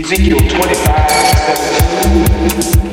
Ezekiel 25, 17.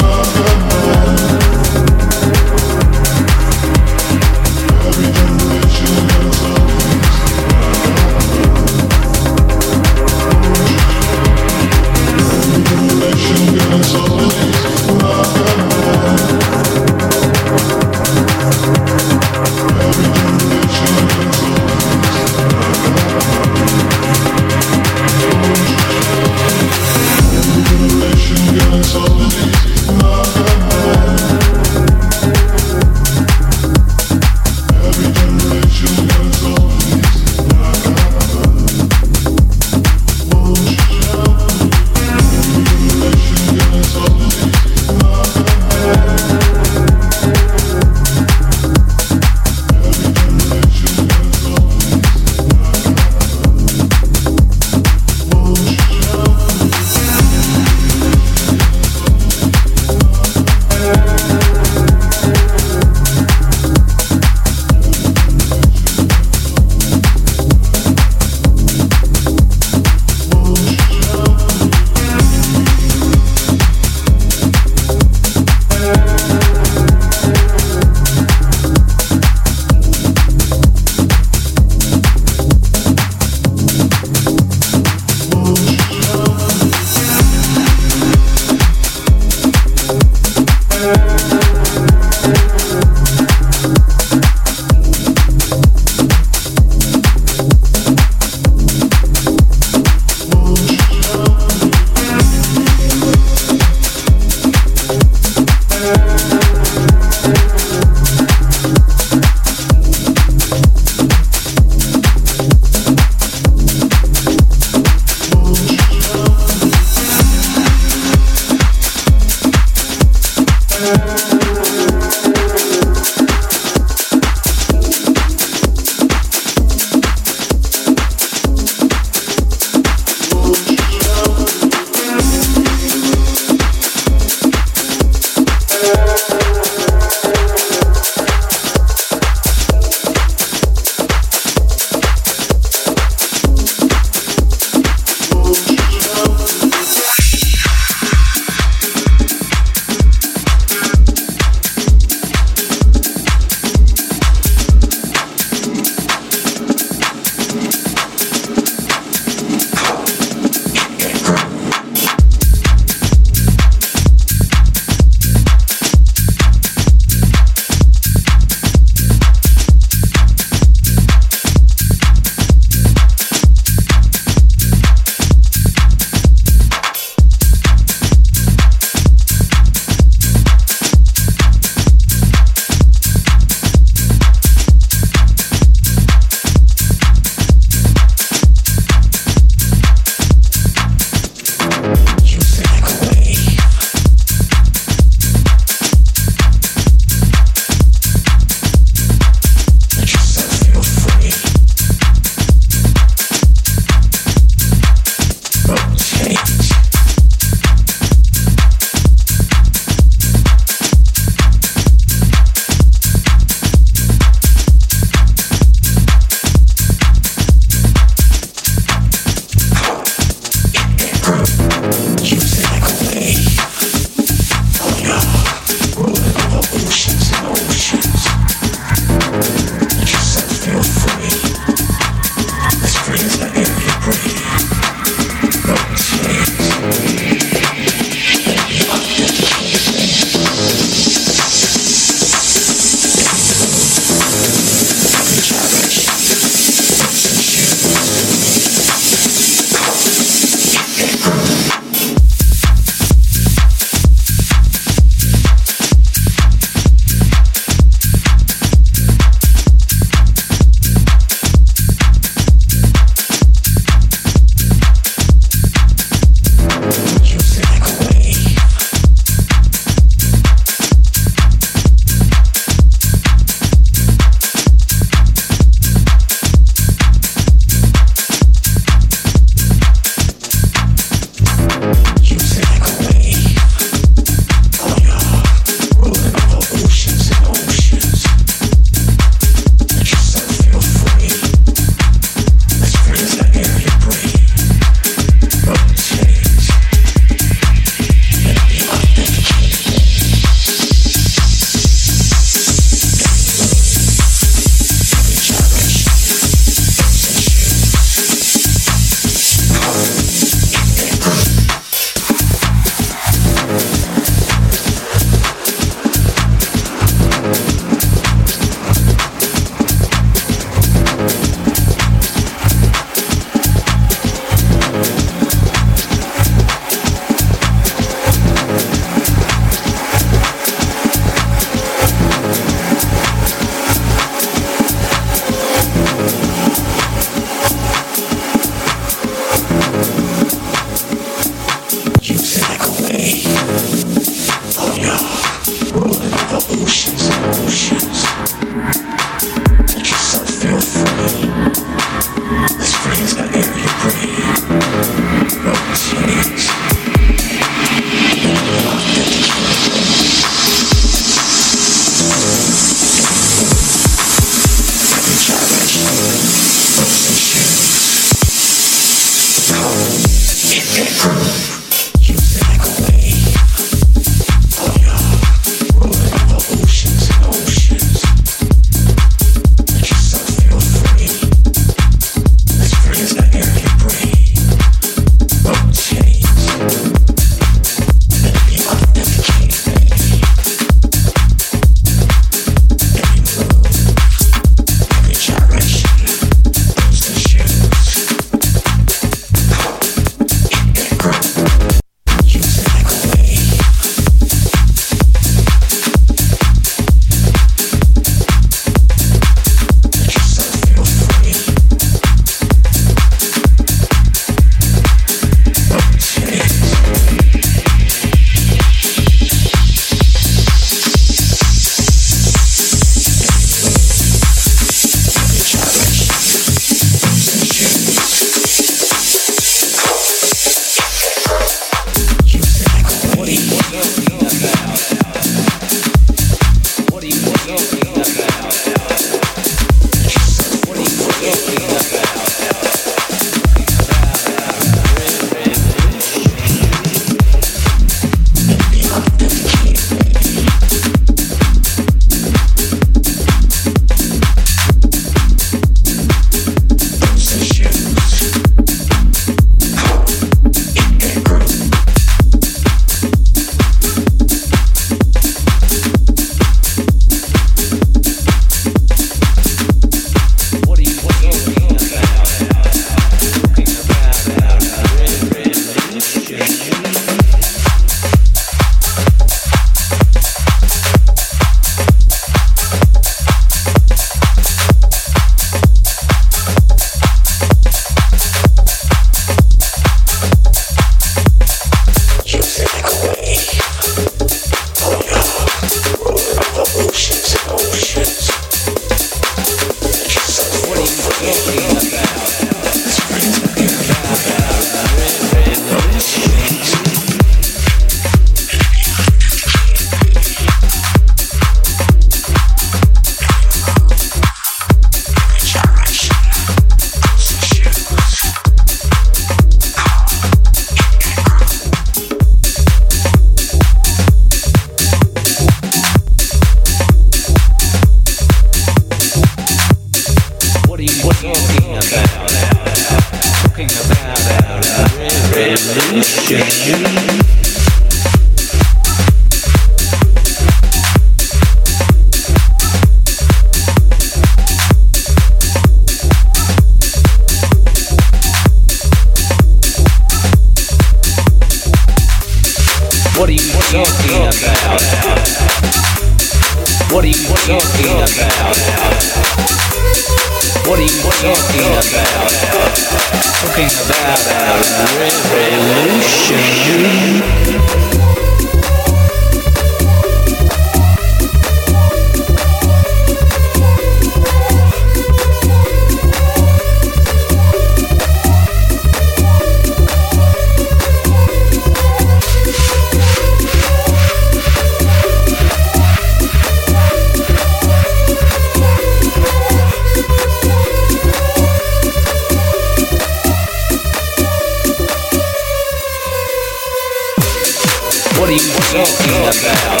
What are you talking about?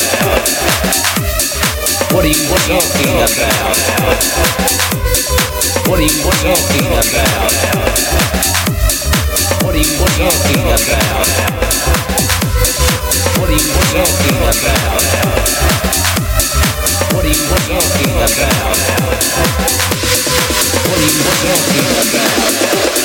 What are you talking about? What are you talking about? What are you talking about? What are you talking about? What are you talking about? What are you talking about?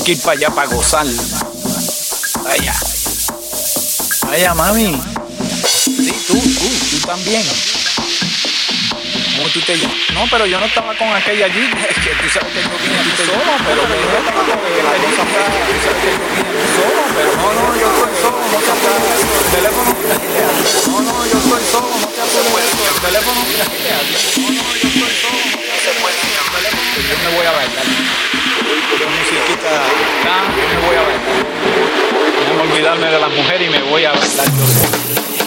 Tener que ir para allá para gozar. Vaya. Vaya, mami. Sí, tú, tú, tú también. ¿Cómo tú te llamas? No, pero yo no estaba con aquella allí. Es que tú sabes que yo vine aquí solo, pero me dijeron que la cosa está. Tú sabes que yo vine solo, pero no, no, yo estoy solo, no te. El teléfono. Yo estoy solo, no te apures. El teléfono. No, no, yo estoy solo, no te. El teléfono. Yo me voy a bailar. Yo musiquita, ah, yo me voy a bailar. Déjame olvidarme de las mujeres y me voy a bailar yo solo.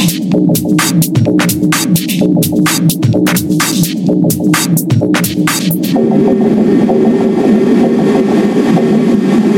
Thank you.